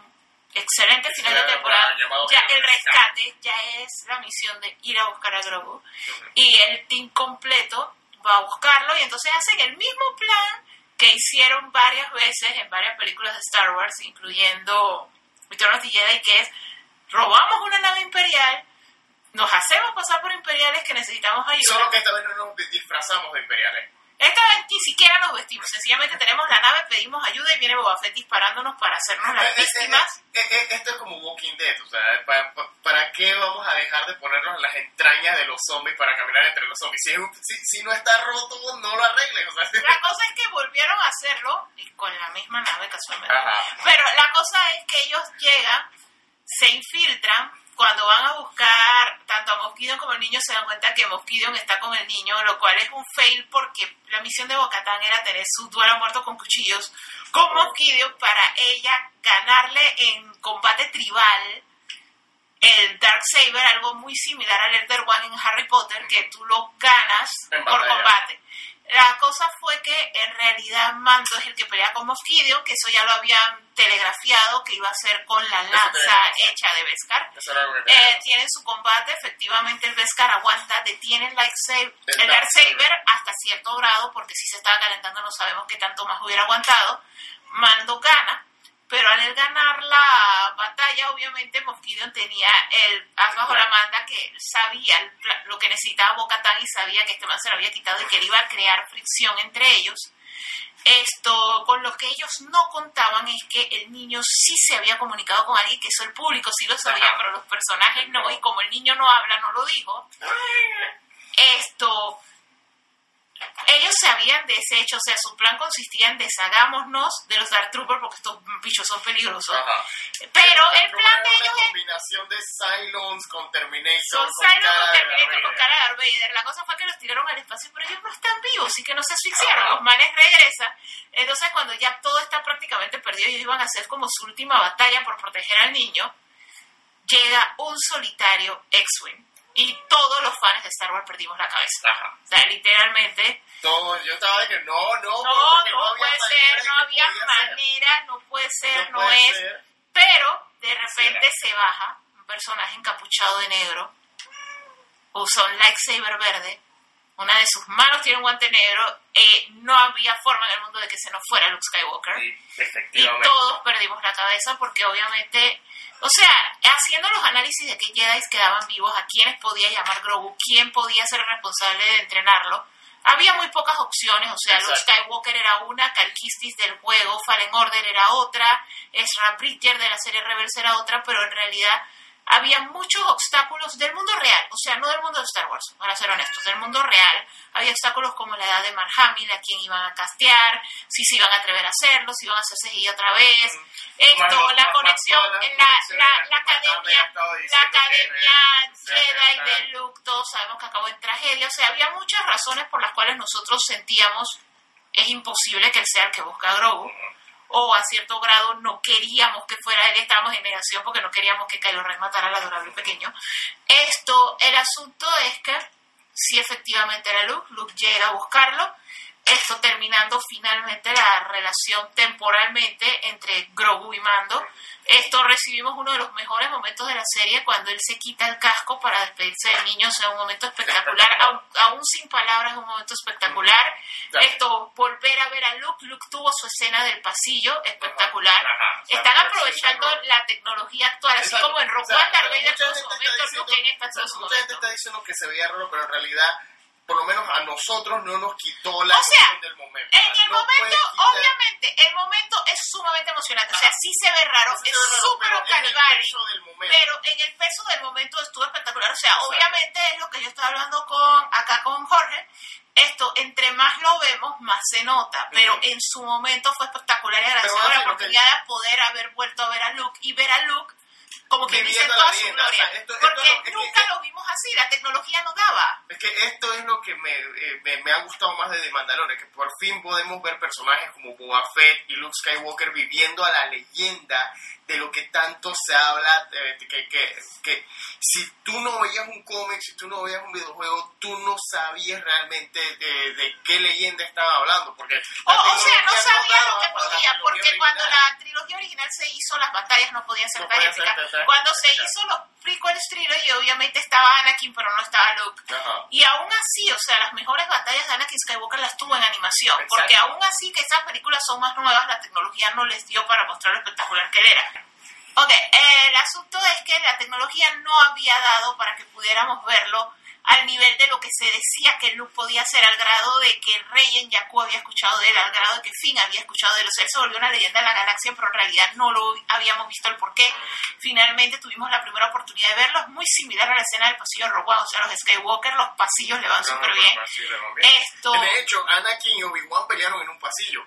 excelente El final de temporada, ya El el rescate ya es la misión de ir a buscar a Grogu y el team completo va a buscarlo y entonces hacen el mismo plan que hicieron varias veces en varias películas de Star Wars, incluyendo Return of the Jedi, que es robamos una nave imperial, nos hacemos pasar por imperiales que necesitamos ayuda. Solo que esta vez no nos disfrazamos de imperiales. Esta vez ni siquiera nos vestimos, sencillamente tenemos la nave, pedimos ayuda y viene Boba Fett disparándonos para hacernos las Eh, eh, víctimas. eh, eh, esto es como Walking Dead, o sea, ¿para, para qué vamos a dejar de ponernos las entrañas de los zombies para caminar entre los zombies? Si, si, si no está roto, no lo arreglen, o sea, La cosa es que volvieron a hacerlo y con la misma nave casualmente. Ajá. Pero la cosa es que ellos llegan, se infiltran, cuando van a buscar tanto a Mosquidion como el niño se dan cuenta que Mosquidion está con el niño, lo cual es un fail porque la misión de Bocatán era tener su duelo muerto con cuchillos con Mosquidion para ella ganarle en combate tribal el Darksaber, algo muy similar al Elder One en Harry Potter, que tú lo ganas En por batalla. combate. La cosa fue que en realidad Mando es el que pelea con Mosquidio, que eso ya lo habían telegrafiado que iba a ser con la lanza hecha de Beskar. Eh, tienen su combate, efectivamente el Beskar aguanta, detiene el lightsaber, El hasta cierto grado, porque si se estaba calentando no sabemos qué tanto más hubiera aguantado. Mando gana, pero al él ganar la batalla, obviamente Mosquidion tenía el as bajo la manda que sabía lo que necesitaba Bocatán y sabía que este man se lo había quitado y que él iba a crear fricción entre ellos. Esto, con lo que ellos no contaban es que el niño sí se había comunicado con alguien, que eso el público sí lo sabía, Ajá. pero los personajes no, y como el niño no habla, no lo dijo. Esto, ellos se habían deshecho, o sea, su plan consistía en deshagámonos de los Dark Troopers porque estos bichos son peligrosos. Ajá. Pero el plan de es ellos una es combinación de Cylons con Terminator. son con Cylon cara con Terminator con cara de Darth Vader. La cosa fue que los tiraron al espacio, pero ellos no están vivos y que no se asfixiaron. Ajá. Los manes regresan. Entonces, cuando ya todo está prácticamente perdido y ellos iban a hacer como su última batalla por proteger al niño, llega un solitario X-Wing. Y todos los fans de Star Wars perdimos la cabeza. Ajá. O sea, literalmente, Todo, yo estaba de que no, no, no, no había puede ser, no había ser. manera, no puede ser, no, puede es. ser. Pero de repente se baja un personaje encapuchado de negro, usa un lightsaber verde, una de sus manos tiene un guante negro, eh, no había forma en el mundo de que se nos fuera Luke Skywalker. Sí, Y todos perdimos la cabeza porque obviamente, o sea, haciendo los análisis de qué Jedi quedaban vivos, a quiénes podía llamar Grogu, quién podía ser el responsable de entrenarlo, había muy pocas opciones, o sea, Luke. Skywalker era una, Cal Kestis del juego, Fallen Order era otra, Ezra Bridger de la serie Rebels era otra, pero en realidad había muchos obstáculos del mundo real, o sea, no del mundo de Star Wars, para ser honestos, del mundo real. Había obstáculos como la edad de Mark Hamill, a quién iban a castear, si se iban a atrever a hacerlo, si iban a hacer CGI otra vez. Esto, Más- la más conexión, la, la, la academia, la academia Jedi de Luke, todos sabemos que acabó en tragedia, o sea, había muchas razones por las cuales nosotros sentíamos es imposible que él sea el que busca a Grogu o a cierto grado no queríamos que fuera él, estábamos en negación porque no queríamos que Kylo Ren matara al adorable pequeño. Esto, el asunto es que si efectivamente era Luke, Luke llega a buscarlo, esto terminando finalmente la relación temporalmente entre Grogu y Mando. Esto recibimos uno de los mejores momentos de la serie cuando él se quita el casco para despedirse del niño, o sea, un momento espectacular, aún, aún sin palabras, un momento espectacular. Claro. Esto, volver a ver a Luke, Luke tuvo su escena del pasillo, espectacular. Ajá, ajá. Están aprovechando sí, la tecnología actual, así como en sea, One, Darth Vader su momento, Luke en esta Mucha gente está diciendo que se veía raro, pero en realidad, por lo menos a nosotros no nos quitó la O sea, del momento. En el No momento, obviamente, el momento es sumamente emocionante. O sea, sí se ve raro, Sí es súper momento. Pero en el peso del momento estuvo espectacular. O sea, obviamente es lo que yo estaba hablando con acá con Jorge. Esto, entre más lo vemos, más se nota. Pero en su momento fue espectacular y agradecido Pero, la oportunidad de poder haber vuelto a ver a Luke y ver a Luke como que dice toda su gloria. O sea, esto- esto Porque es lo- es que- nunca lo vimos así, la tecnología no daba. Es que esto es lo que me, eh, me, me ha gustado más de The Mandalorian, que por fin podemos ver personajes como Boba Fett y Luke Skywalker viviendo a la leyenda de lo que tanto se habla, de, que, que, que si tú no veías un cómic, si tú no veías un videojuego, tú no sabías realmente de, de qué leyenda estaban hablando, porque... O, sea, no tecnología sabía daba lo que podía, porque cuando la trilogía original se hizo, las batallas no podían ser No tan Cuando se hizo los prequels trilogy, obviamente estaba Anakin, pero no estaba Luke. Ajá. Y aún así, o sea, las mejores batallas de Anakin Skywalker las tuvo en animación, Exacto. porque aún así que esas películas son más nuevas, la tecnología no les dio para mostrar lo espectacular que era. Ok, eh, el asunto es que la tecnología no había dado para que pudiéramos verlo al nivel de lo que se decía que Luke podía hacer, al grado de que Rey en Jakku había escuchado de él, al grado de que Finn había escuchado de él. O sea, él se volvió una leyenda de la galaxia, pero en realidad no lo habíamos visto el porqué. Finalmente tuvimos la primera oportunidad de verlo, es muy similar a la escena del pasillo de Rogue o sea, los Skywalker, los pasillos le van súper le van bien. Esto... De hecho, Anakin y Obi-Wan pelearon en un pasillo.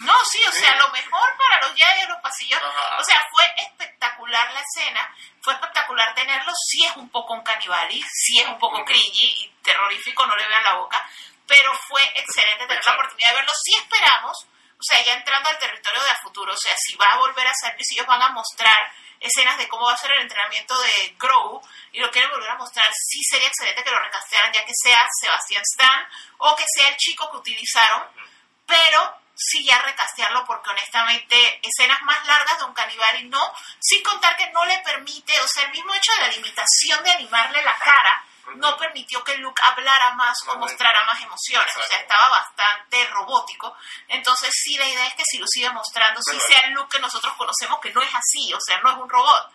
No, sí, o sea, lo mejor para los en los pasillos. Ajá. O sea, fue espectacular la escena, fue espectacular tenerlo. Sí es un poco un canibali, sí es un poco cringy y terrorífico, no le vean la boca, pero fue excelente tener la oportunidad de verlo. Sí esperamos, o sea, ya entrando al territorio de a futuro, o sea, si va a volver a salir, si ellos van a mostrar escenas de cómo va a ser el entrenamiento de Grogu y lo quieren volver a mostrar, sí sería excelente que lo recastearan, ya que sea Sebastián Stan o que sea el chico que utilizaron pero sí ya recastearlo porque honestamente escenas más largas de un caníbal y no, sin contar que no le permite, o sea, el mismo hecho de la limitación de animarle la cara no permitió que Luke hablara más o mostrara más emociones, o sea, estaba bastante robótico. Entonces sí, la idea es que si lo sigue mostrando, sí sea el Luke que nosotros conocemos, que no es así, o sea, no es un robot.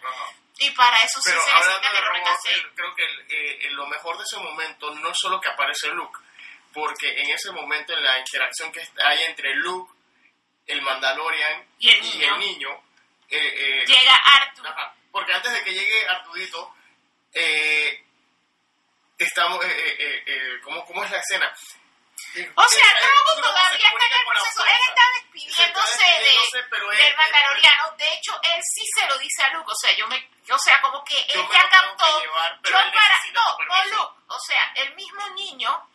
Y para eso sí Pero se necesita que lo creo que el- eh, lo mejor de ese momento no es solo que aparece Luke, porque en ese momento, en la interacción que hay entre Luke, el Mandalorian Y el niño. niño, eh, eh, Llega Arthur. Ajá, porque antes de que llegue Artudito, eh, estamos, eh, eh, eh, ¿cómo, ¿cómo es la escena? O sea, Grogu todavía está en el proceso. Él está Se despidiéndose de, pero él- del Mandaloriano. De hecho, él sí se lo dice a Luke. O sea, yo me, o sea, como que él ya captó. yo para, no, no permiso. Luke. O sea, el mismo niño,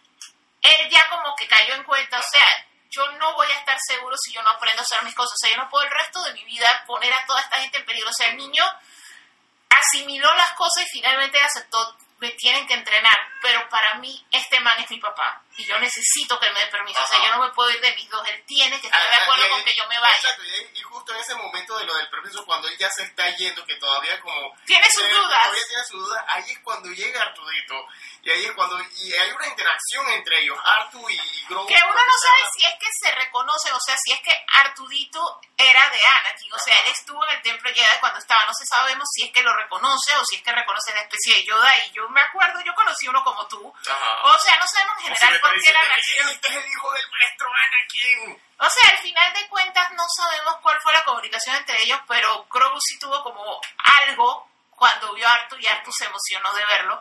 él ya como que cayó en cuenta. O sea, yo no voy a estar seguro si yo no aprendo a hacer mis cosas. O sea, yo no puedo el resto de mi vida poner a toda esta gente en peligro. O sea, el niño asimiló las cosas y finalmente aceptó, me tienen que entrenar, pero para mí este man es mi papá y yo necesito que él me dé permiso, o sea, Ajá. yo no me puedo ir de mis dos, él tiene que estar de Ah, acuerdo y- con que yo me vaya. Exacto, y, justo en ese momento de lo del permiso, cuando él ya se está yendo, que todavía como... Tiene sus eh, dudas. Todavía tiene sus dudas, ahí es cuando llega Artudito, y ahí es cuando... Y hay una interacción entre ellos, Artu y Grogu. Que uno no sabe si es que se reconocen, o sea, si es que Artudito era de Anakin, o sea, él estuvo en el templo Jedi cuando estaba, no sé, sabemos si es que lo reconoce o si es que reconoce la especie de Yoda, y yo me acuerdo, yo conocí uno como tú, Ajá. o sea, no sabemos en general era diciendo la este es el hijo del maestro Anakin. O sea, al final de cuentas no sabemos cuál fue la comunicación entre ellos, pero Grogu sí tuvo como algo cuando vio a Artu y Artu se emocionó de verlo.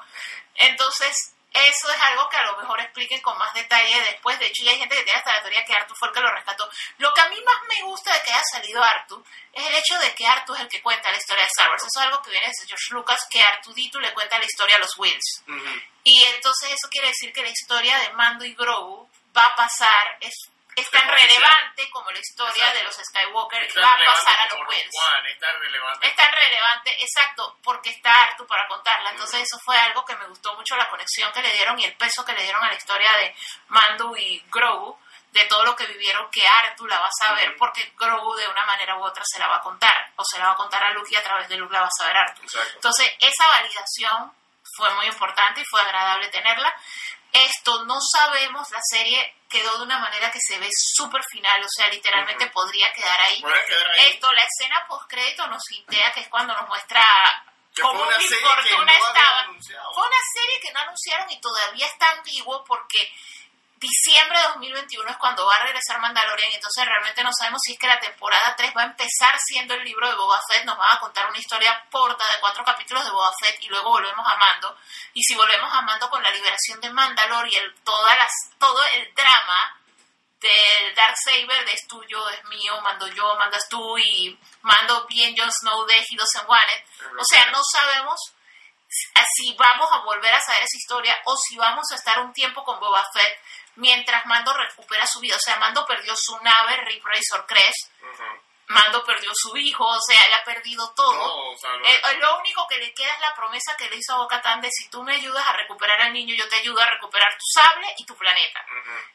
Entonces, eso es algo que a lo mejor expliquen con más detalle después. De hecho, ya hay gente que tiene hasta la teoría que Artu fue el que lo rescató. Lo que a mí más me gusta de que haya salido Artu es el hecho de que Artu es el que cuenta la historia de Star Wars. Eso es algo que viene desde George Lucas, que Artudito le cuenta la historia a los Wills. Y entonces eso quiere decir que la historia de Mando y Grogu va a pasar, es, es tan relevante como la historia Exacto. de los Skywalker Es y tan va a pasar a los. Juan, es tan relevante. Es tan relevante, exacto, porque está Artu para contarla. Entonces eso fue algo que me gustó mucho, la conexión que le dieron y el peso que le dieron a la historia de Mando y Grogu, de todo lo que vivieron, que Artu la va a saber, porque Grogu de una manera u otra se la va a contar, o se la va a contar a Luke y a través de Luke la va a saber Artu. Entonces, esa validación fue muy importante y fue agradable tenerla. Esto no sabemos, la serie quedó de una manera que se ve súper final, o sea, literalmente podría quedar ahí. Quedar. Esto, la escena post crédito nos idea que es cuando nos muestra cómo una serie que Fortuna no estaba. Fue una serie que no anunciaron y todavía está ambiguo porque diciembre de 2021 es cuando va a regresar Mandalorian, entonces realmente no sabemos si es que la temporada 3 va a empezar siendo el libro de Boba Fett, nos van a contar una historia corta de cuatro capítulos de Boba Fett y luego volvemos a Mando, y si volvemos a Mando con la liberación de Mandalor y todas las, todo el drama del Darksaber de es tuyo, es mío, mando yo, mandas tú y mando bien Jon Snow de He Doesn't Want It. O sea, no sabemos si vamos a volver a saber esa historia o si vamos a estar un tiempo con Boba Fett mientras Mando recupera su vida. O sea, Mando perdió su nave, Rip Razor Crest. Mando perdió su hijo, o sea, él ha perdido todo. No, o sea, no- Eh, eh, lo único que le queda es la promesa que le hizo a Bo-Katan de si tú me ayudas a recuperar al niño, yo te ayudo a recuperar tu sable y tu planeta.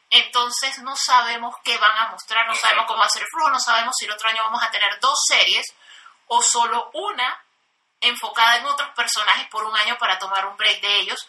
Entonces no sabemos qué van a mostrar, no sabemos cómo va a ser el flujo, no sabemos si el otro año vamos a tener dos series o solo una enfocada en otros personajes por un año para tomar un break de ellos.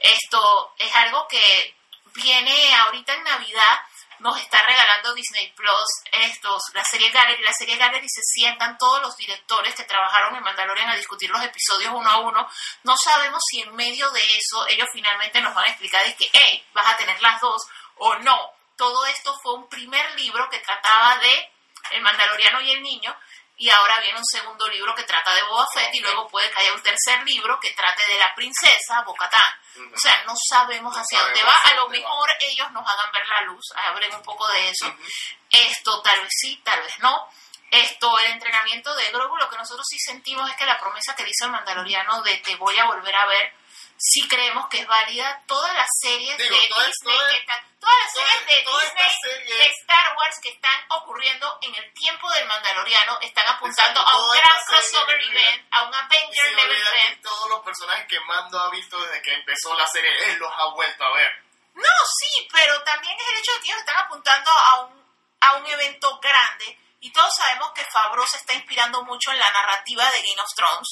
Esto es algo que viene ahorita en Navidad, nos está regalando Disney Plus estos, la serie Gallery. La serie Gallery se sientan todos los directores que trabajaron en Mandalorian a discutir los episodios uno a uno. No sabemos si en medio de eso ellos finalmente nos van a explicar de que, hey, vas a tener las dos o no. Todo esto fue un primer libro que trataba de el Mandaloriano y el niño. Y ahora viene un segundo libro que trata de Boba Fett y luego puede que haya un tercer libro que trate de la princesa Bo-Katan. Ujú. O sea, no sabemos No hacia dónde va. hacia A lo va. mejor ellos nos hagan ver la luz, abren un poco de eso. Esto tal vez sí, tal vez no. Esto, el entrenamiento de Grogu, lo que nosotros sí sentimos es que la promesa que le hizo el Mandaloriano de te voy a volver a ver, sí creemos que es válida. Todas las series Digo, de todas- Disney, que todas las todas- series de todas estas Disney, series- de Star Wars que están ocurriendo en el tiempo del Mandaloriano, están apuntando Exacto, a un gran crossover event, a un Avenger level event. todos los personajes que Mando ha visto desde que empezó la serie, él los ha vuelto a ver. No, sí, pero también es el hecho de que ellos están apuntando a un, a un evento grande y todos sabemos que Favreau se está inspirando mucho en la narrativa de Game of Thrones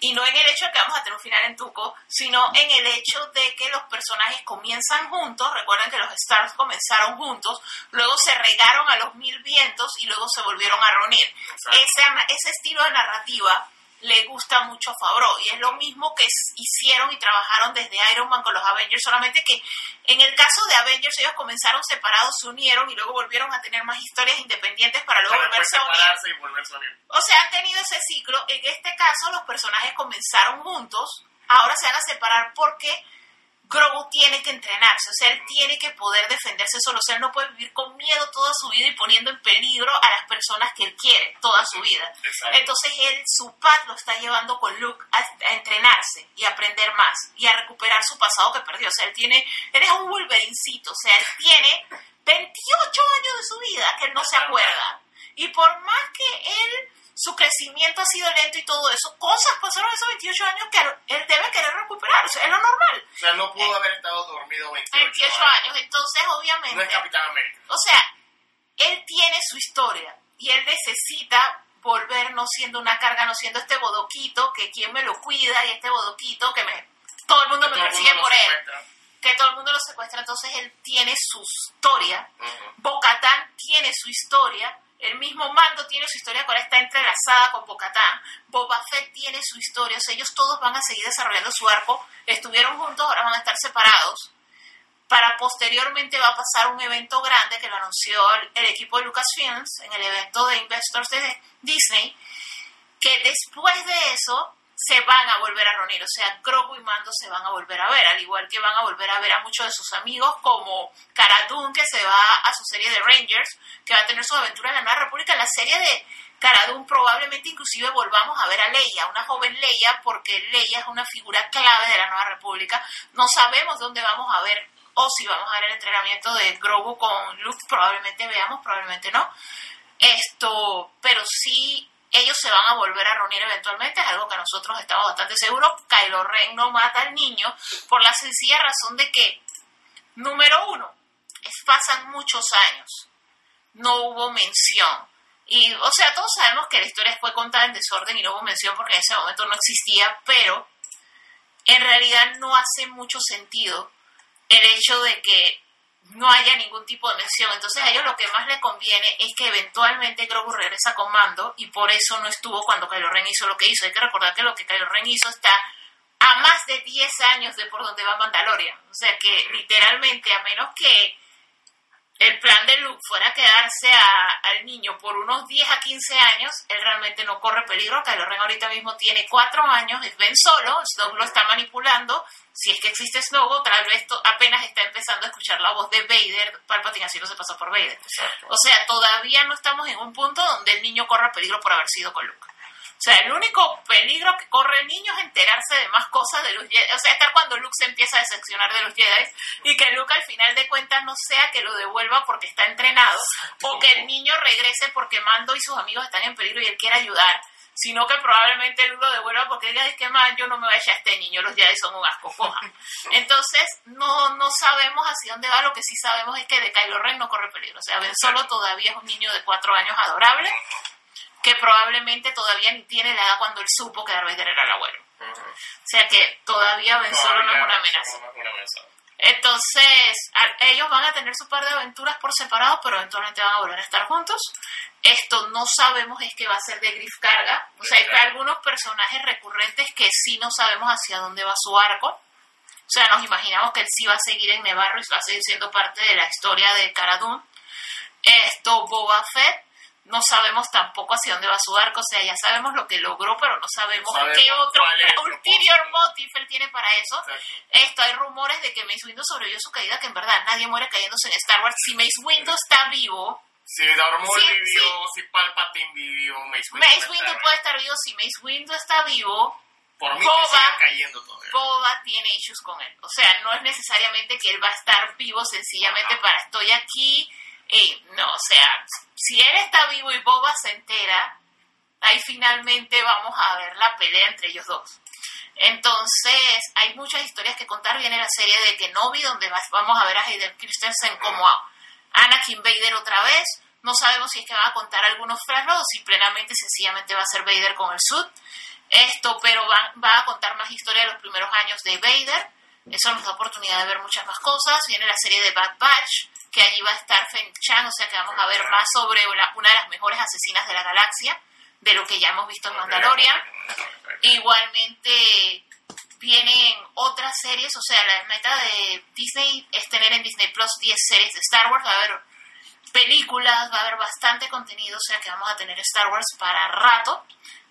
y no en el hecho de que vamos a tener un final en Tuco, sino en el hecho de que los personajes comienzan juntos, recuerden que los Stars comenzaron juntos, luego se regaron a los mil vientos y luego se volvieron a reunir. Ese, ese estilo de narrativa le gusta mucho a Favreau y es lo mismo que hicieron y trabajaron desde Iron Man con los Avengers, solamente que en el caso de Avengers ellos comenzaron separados, se unieron y luego volvieron a tener más historias independientes para luego Para volverse a unir. separarse y volverse a unir. O sea, han tenido ese ciclo. En este caso, los personajes comenzaron juntos, ahora se van a separar porque Grogu tiene que entrenarse, o sea, él tiene que poder defenderse solo, o sea, él no puede vivir con miedo toda su vida y poniendo en peligro a las personas que él quiere toda su vida. Exacto. Entonces, él, su pad lo está llevando con Luke a, a entrenarse y aprender más y a recuperar su pasado que perdió. O sea, él tiene, él es un Wolverincito, o sea, él tiene 28 años de su vida que él no se acuerda. Y por más que él, su crecimiento ha sido lento y todo eso, cosas pasaron esos 28 años que él debe querer recuperar. O sea, es lo normal. O sea, no pudo haber estado dormido 28, 28 años. Entonces, obviamente, No es Capitán América. o sea, él tiene su historia y él necesita volver no siendo una carga, no siendo este bodoquito que quien me lo cuida y este bodoquito que me todo el mundo me Todo el persigue mundo por él, secuestra. que todo el mundo lo secuestra, entonces él tiene su historia, Ujú. Bocatán tiene su historia, el mismo Mando tiene su historia, que ahora está entrelazada con Bocatán, Boba Fett tiene su historia, ellos todos van a seguir desarrollando su arco, estuvieron juntos, ahora van a estar separados, para posteriormente va a pasar un evento grande que lo anunció el, el equipo de Lucasfilms en el evento de Investors de Disney, que después de eso se van a volver a reunir, o sea, Grogu y Mando se van a volver a ver, al igual que van a volver a ver a muchos de sus amigos como Cara que se va a su serie de Rangers, que va a tener sus aventuras en la Nueva República, la serie de Cara probablemente inclusive volvamos a ver a Leia, una joven Leia, porque Leia es una figura clave de la Nueva República, no sabemos dónde vamos a ver o si vamos a ver el entrenamiento de Grogu con Luke, probablemente veamos, probablemente no. Esto, pero sí, ellos se van a volver a reunir eventualmente, es algo que nosotros estamos bastante seguros. Kylo Ren no mata al niño por la sencilla razón de que, número uno, es- pasan muchos años, no hubo mención. Y, o sea, todos sabemos que la historia fue contada en desorden y no hubo mención porque en ese momento no existía, pero en realidad no hace mucho sentido el hecho de que no haya ningún tipo de mención. Entonces a ellos lo que más les conviene es que eventualmente Grogu regresa con mando y por eso no estuvo cuando Kylo Ren hizo lo que hizo. Hay que recordar que lo que Kylo Ren hizo está a más de 10 años de por donde va Mandalorian. O sea que literalmente, a menos que el plan de Luke fuera quedarse a- al niño por unos 10 a 15 años, él realmente no corre peligro. Kylo Ren ahorita mismo tiene 4 años, es Ben Solo, Snoke lo está manipulando. Si es que existe Snoke, tal vez apenas está empezando a escuchar la voz de Vader. Palpatine así no se pasó por Vader. O sea, todavía no estamos en un punto donde el niño corra peligro por haber sido con Luke. O sea, el único peligro que corre el niño es enterarse de más cosas de los Jedi. O sea, estar cuando Luke se empieza a decepcionar de los Jedi y que Luke al final de cuentas no sea que lo devuelva porque está entrenado o que el niño regrese porque Mando y sus amigos están en peligro y él quiere ayudar, sino que probablemente Luke lo devuelva porque diga, es que más yo no me voy a echar a este niño, los Jedi son un asco, coja. Entonces, no, no sabemos hacia dónde va, lo que sí sabemos es que de Kylo Ren no corre peligro. O sea, Ben Solo todavía es un niño de cuatro años adorable que probablemente todavía ni tiene la edad cuando él supo que Darth Vader era el abuelo. O sea que todavía Ben Solo no es una amenaza. No es una amenaza. Entonces, ellos van a tener su par de aventuras por separado, pero eventualmente van a volver a estar juntos. Esto no sabemos es que va a ser de Griff Carga. O sea, hay algunos personajes recurrentes que sí no sabemos hacia dónde va su arco. O sea, nos imaginamos que él sí va a seguir en Nevarro y va a seguir siendo parte de la historia de Cara Dune. Esto, Boba Fett, no sabemos tampoco hacia dónde va su arco. O sea, ya sabemos lo que logró, pero no sabemos, No sabemos qué otro ulterior motive él tiene para eso. Exacto. Esto, hay rumores de que Mace Windu sobrevivió su caída, que en verdad nadie muere cayéndose en Star Wars. Si Mace Windu está vivo, Si Darth Sí, vivió, si Palpatine vivió, Mace Windu. Mace Windu puede estar vivo. Si Mace Windu está vivo, Por mí Boba- que siga cayendo todavía. Boba tiene issues con él. O sea, no es necesariamente que él va a estar vivo sencillamente para estoy aquí. Y no, o sea, si él está vivo y Boba se entera, ahí finalmente vamos a ver la pelea entre ellos dos. Entonces, hay muchas historias que contar. Viene la serie de Kenobi, donde vamos a ver a Hayden Christensen como a Anakin Vader otra vez. No sabemos si es que van a contar algunos flashbacks o si plenamente, sencillamente va a ser Vader con el suit. Esto, pero va, va a contar más historia de los primeros años de Vader. Eso nos da oportunidad de ver muchas más cosas. Viene la serie de Bad Batch, que allí va a estar Feng Chan, o sea que vamos a ver más sobre la- una de las mejores asesinas de la galaxia. de lo que ya hemos visto en Mandalorian. Igualmente vienen otras series, o sea, la meta de Disney es tener en Disney Plus 10 series de Star Wars, va a haber películas, va a haber bastante contenido, o sea que vamos a tener Star Wars para rato.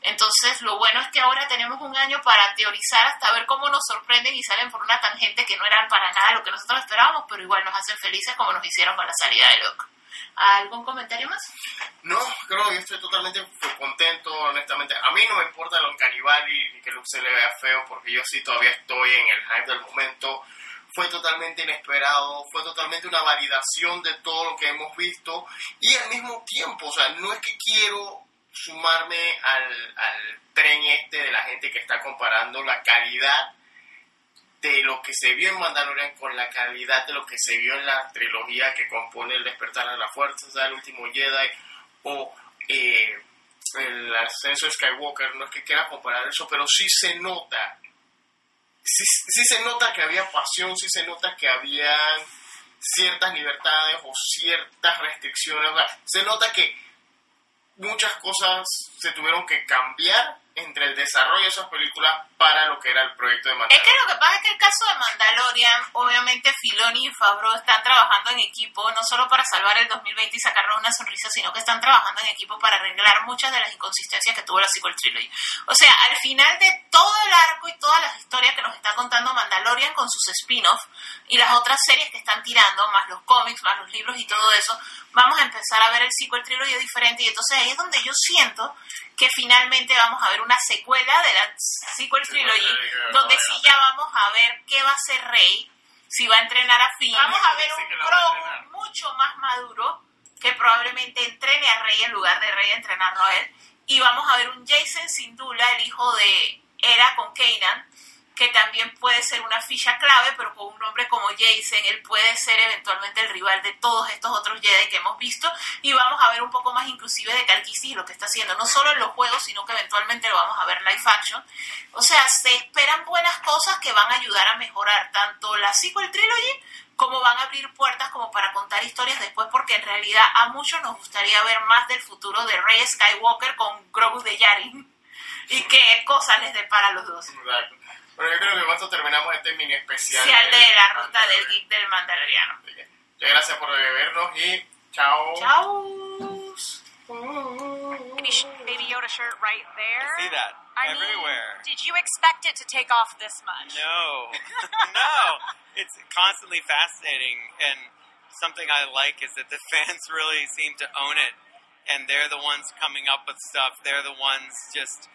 Entonces, lo bueno es que ahora tenemos un año para teorizar hasta ver cómo nos sorprenden y salen por una tangente que no eran para nada lo que nosotros esperábamos, pero igual nos hacen felices como nos hicieron con la salida de Luke. ¿Algún comentario más? No, creo que yo estoy totalmente contento, honestamente. A mí no me importa lo canibal y que Luke se le vea feo, porque yo sí todavía estoy en el hype del momento. Fue totalmente inesperado, fue totalmente una validación de todo lo que hemos visto y al mismo tiempo, o sea, no es que quiero sumarme al, al tren este de la gente que está comparando la calidad de lo que se vio en Mandalorian con la calidad de lo que se vio en la trilogía que compone El despertar de la fuerza, o El último Jedi o eh, El ascenso de Skywalker, no es que quiera comparar eso, pero sí se nota, sí, sí se nota que había pasión, sí se nota que había ciertas libertades o ciertas restricciones, o sea, se nota que muchas cosas se tuvieron que cambiar entre el desarrollo de esas películas para lo que era el proyecto de Es Mandalorian. que lo que pasa es que el caso de Mandalorian, obviamente Filoni y Favreau están trabajando en equipo, no solo para salvar el 2020 y sacarnos una sonrisa, sino que están trabajando en equipo para arreglar muchas de las inconsistencias que tuvo la sequel trilogy. O sea, al final de todo el arco y todas las historias que nos está contando Mandalorian con sus spin-offs y las otras series que están tirando, más los cómics, más los libros y todo eso, vamos a empezar a ver el sequel trilogy diferente y entonces ahí es donde yo siento que finalmente vamos a ver una secuela de la sequel trilogy, donde sí ya vamos a ver qué va a ser Rey, si va a entrenar a Finn, vamos a ver un Grogu mucho más maduro que probablemente entrene a Rey en lugar de Rey entrenarlo a él, y vamos a ver un Jason Sindula, el hijo de Era con Kanan, que también puede ser una ficha clave, pero con un nombre como Jason, él puede ser eventualmente el rival de todos estos otros Jedi que hemos visto, y vamos a ver un poco más inclusive de Calquisis lo que está haciendo, no solo en los juegos, sino que eventualmente lo vamos a ver live action. O sea, se esperan buenas cosas que van a ayudar a mejorar tanto la sequel trilogy como van a abrir puertas como para contar historias después, porque en realidad a muchos nos gustaría ver más del futuro de Rey Skywalker con Grogu de Yavin y qué cosas les depara a los dos. Exacto. Bueno, yo creo que con esto terminamos este mini especial. Especial de la ruta del geek del mandaloriano. Muchas gracias por vernos y chao. Chao. Baby, Yoda shirt right there. See that I mean, everywhere. did you expect it to take off this much? No, no. It's constantly fascinating, and something I like is that the fans really seem to own it, and they're the ones coming up with stuff. They're the ones just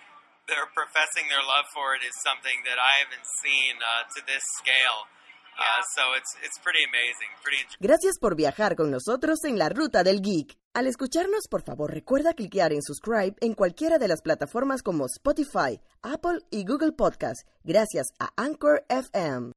they're professing their love for it is something that I haven't seen uh, to this scale. Uh, so it's it's pretty amazing, pretty. Gracias por viajar con nosotros en la ruta del geek. Al escucharnos, por favor, recuerda cliquear en subscribe en cualquiera de las plataformas como Spotify, Apple y Google Podcast, gracias a Anchor FM.